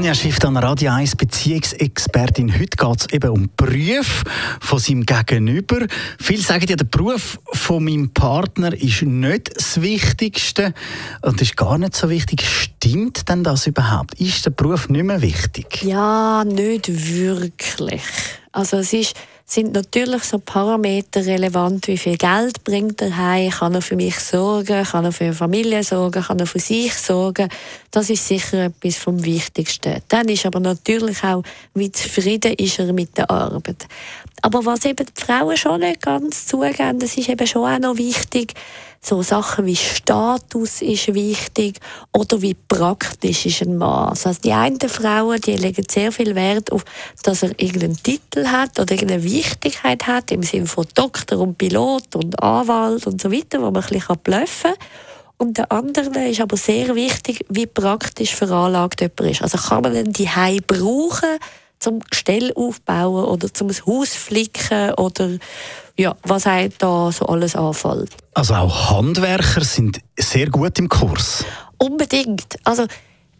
Tanja Schifftan, Radio 1 Beziehungsexpertin. Heute geht es eben um Beruf von seinem Gegenüber. Viele sagen ja, der Beruf von meinem Partner ist nicht das Wichtigste und ist gar nicht so wichtig. Stimmt denn das überhaupt? Ist der Beruf nicht mehr wichtig? Ja, nicht wirklich. Also es ist sind natürlich so Parameter relevant, wie viel Geld bringt er heim, kann er für mich sorgen, kann er für eine Familie sorgen, kann er für sich sorgen. Das ist sicher etwas vom Wichtigsten. Dann ist aber natürlich auch, wie zufrieden ist er mit der Arbeit. Aber was eben die Frauen schon nicht ganz zugeben, das ist eben schon auch noch wichtig, so Sachen wie Status ist wichtig oder wie praktisch ist ein Mann. Also die einen Frauen, die legen sehr viel Wert auf, dass er irgendeinen Titel hat oder irgendeine Wichtigkeit hat, im Sinne von Doktor und Pilot und Anwalt und so weiter, wo man ein bisschen bluffen kann. Und der andere ist aber sehr wichtig, wie praktisch veranlagt jemand ist. Also kann man den die brauchen, zum Gestell aufbauen oder zum Haus flicken oder ja, was einem da so alles anfällt. Also auch Handwerker sind sehr gut im Kurs. Unbedingt. Also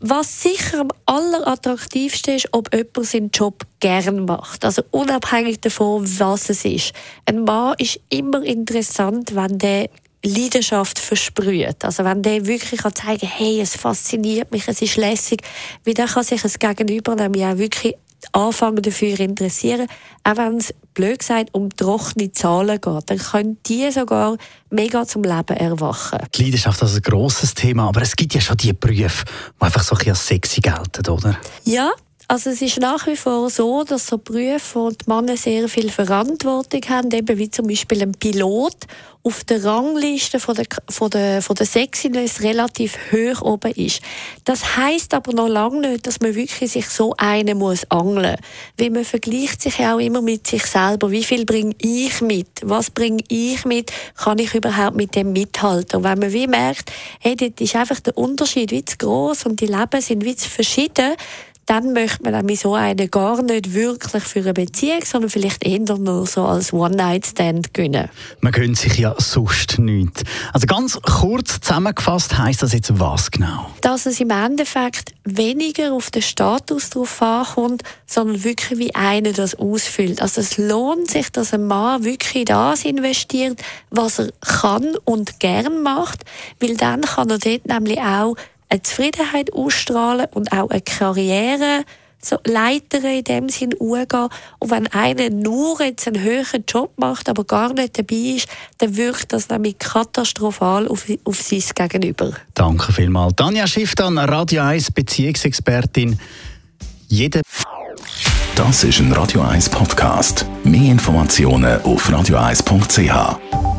was sicher am allerattraktivsten ist, ob jemand seinen Job gern macht. Also unabhängig davon, was es ist. Ein Mann ist immer interessant, wenn der Leidenschaft versprüht. Also wenn der wirklich kann zeigen hey, es fasziniert mich, es ist lässig, wie der kann sich das Gegenüber nämlich auch wirklich anfangen dafür interessieren, auch wenn es blöd gesagt um trockene Zahlen geht, dann können die sogar mega zum Leben erwachen. Die Leidenschaft ist ein grosses Thema, aber es gibt ja schon die Berufe, die einfach so ein bisschen als sexy gelten, oder? Ja, also es ist nach wie vor so, dass so Berufe, wo die Männer sehr viel Verantwortung haben, eben wie zum Beispiel ein Pilot, auf der Rangliste von der, von der, von der Sexiness relativ hoch oben ist. Das heißt aber noch lange nicht, dass man wirklich sich so einen muss angeln. Weil man vergleicht sich ja auch immer mit sich selber. Wie viel bringe ich mit? Was bringe ich mit? Kann ich überhaupt mit dem mithalten? Und wenn man wie merkt, hey, dort ist einfach der Unterschied wie zu gross und die Leben sind wie zu verschieden, dann möchte man nämlich so einen gar nicht wirklich für eine Beziehung, sondern vielleicht eher nur so als One-Night-Stand gönnen. Man gönnt sich ja sonst nichts. Also ganz kurz zusammengefasst heisst das jetzt was genau? Dass es im Endeffekt weniger auf den Status drauf ankommt, sondern wirklich wie einer das ausfüllt. Also es lohnt sich, dass ein Mann wirklich das investiert, was er kann und gern macht, weil dann kann er dort nämlich auch eine Zufriedenheit ausstrahlen und auch eine Karriere so Leiter in dem Sinn umgehen. Und wenn einer nur jetzt einen höheren Job macht, aber gar nicht dabei ist, dann wirkt das nämlich katastrophal auf, auf sein Gegenüber. Danke vielmals. Tanja Schifftan, Radio 1 Beziehungsexpertin. Jede das ist ein Radio 1 Podcast. Mehr Informationen auf radio1.ch.